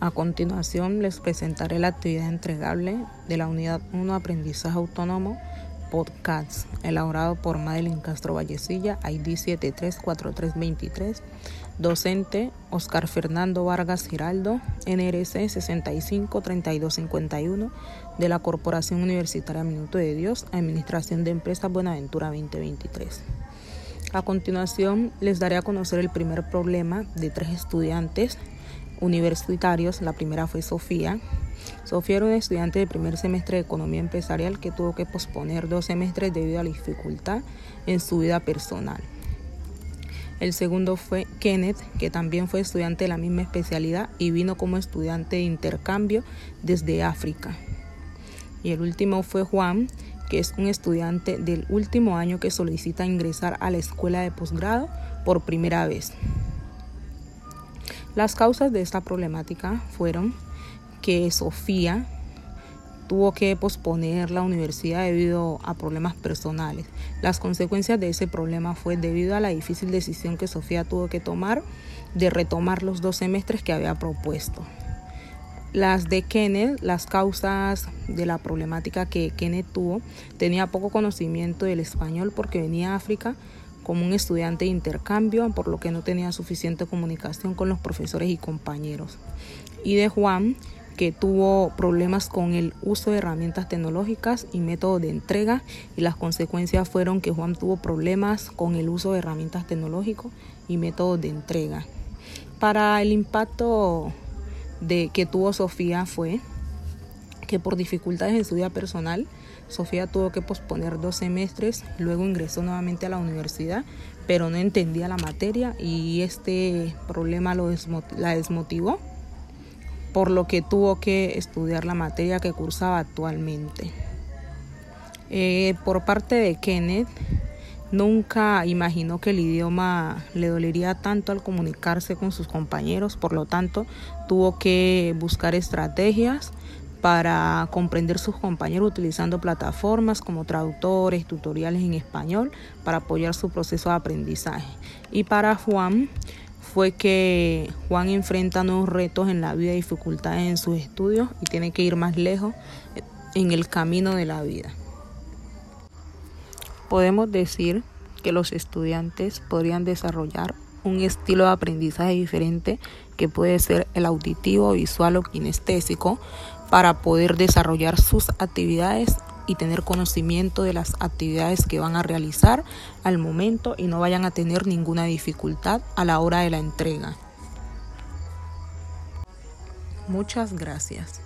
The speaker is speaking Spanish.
A continuación les presentaré la actividad entregable de la unidad 1 Aprendizaje Autónomo Podcast, elaborado por Madeline Castro Vallecilla, ID 734323, docente Oscar Fernando Vargas Giraldo, NRC 653251, de la Corporación Universitaria Minuto de Dios, Administración de Empresas Buenaventura 2023. A continuación les daré a conocer el primer problema de tres estudiantes universitarios. La primera fue Sofía. Sofía era una estudiante de primer semestre de Economía Empresarial que tuvo que posponer dos semestres debido a la dificultad en su vida personal. El segundo fue Kenneth, que también fue estudiante de la misma especialidad y vino como estudiante de intercambio desde África. Y el último fue Juan, que es un estudiante del último año que solicita ingresar a la escuela de posgrado por primera vez. Las causas de esta problemática fueron que Sofía tuvo que posponer la universidad debido a problemas personales. Las consecuencias de ese problema fue debido a la difícil decisión que Sofía tuvo que tomar de retomar los dos semestres que había propuesto. Las de Kenneth, las causas de la problemática que Kenneth tuvo, tenía poco conocimiento del español porque venía a África como un estudiante de intercambio, por lo que no tenía suficiente comunicación con los profesores y compañeros. Y de Juan, que tuvo problemas con el uso de herramientas tecnológicas y métodos de entrega y las consecuencias fueron que Juan tuvo problemas con el uso de herramientas tecnológicas y métodos de entrega. Para el impacto de que tuvo Sofía fue que por dificultades en su vida personal, Sofía tuvo que posponer dos semestres, luego ingresó nuevamente a la universidad, pero no entendía la materia y este problema la desmotivó, por lo que tuvo que estudiar la materia que cursaba actualmente. Eh, por parte de Kenneth, nunca imaginó que el idioma le dolería tanto al comunicarse con sus compañeros, por lo tanto tuvo que buscar estrategias para comprender sus compañeros utilizando plataformas como traductores, tutoriales en español para apoyar su proceso de aprendizaje. Y para Juan fue que Juan enfrenta nuevos retos en la vida dificultades en sus estudios y tiene que ir más lejos en el camino de la vida. Podemos decir que los estudiantes podrían desarrollar un estilo de aprendizaje diferente que puede ser el auditivo, visual o kinestésico para poder desarrollar sus actividades y tener conocimiento de las actividades que van a realizar al momento y no vayan a tener ninguna dificultad a la hora de la entrega. Muchas gracias.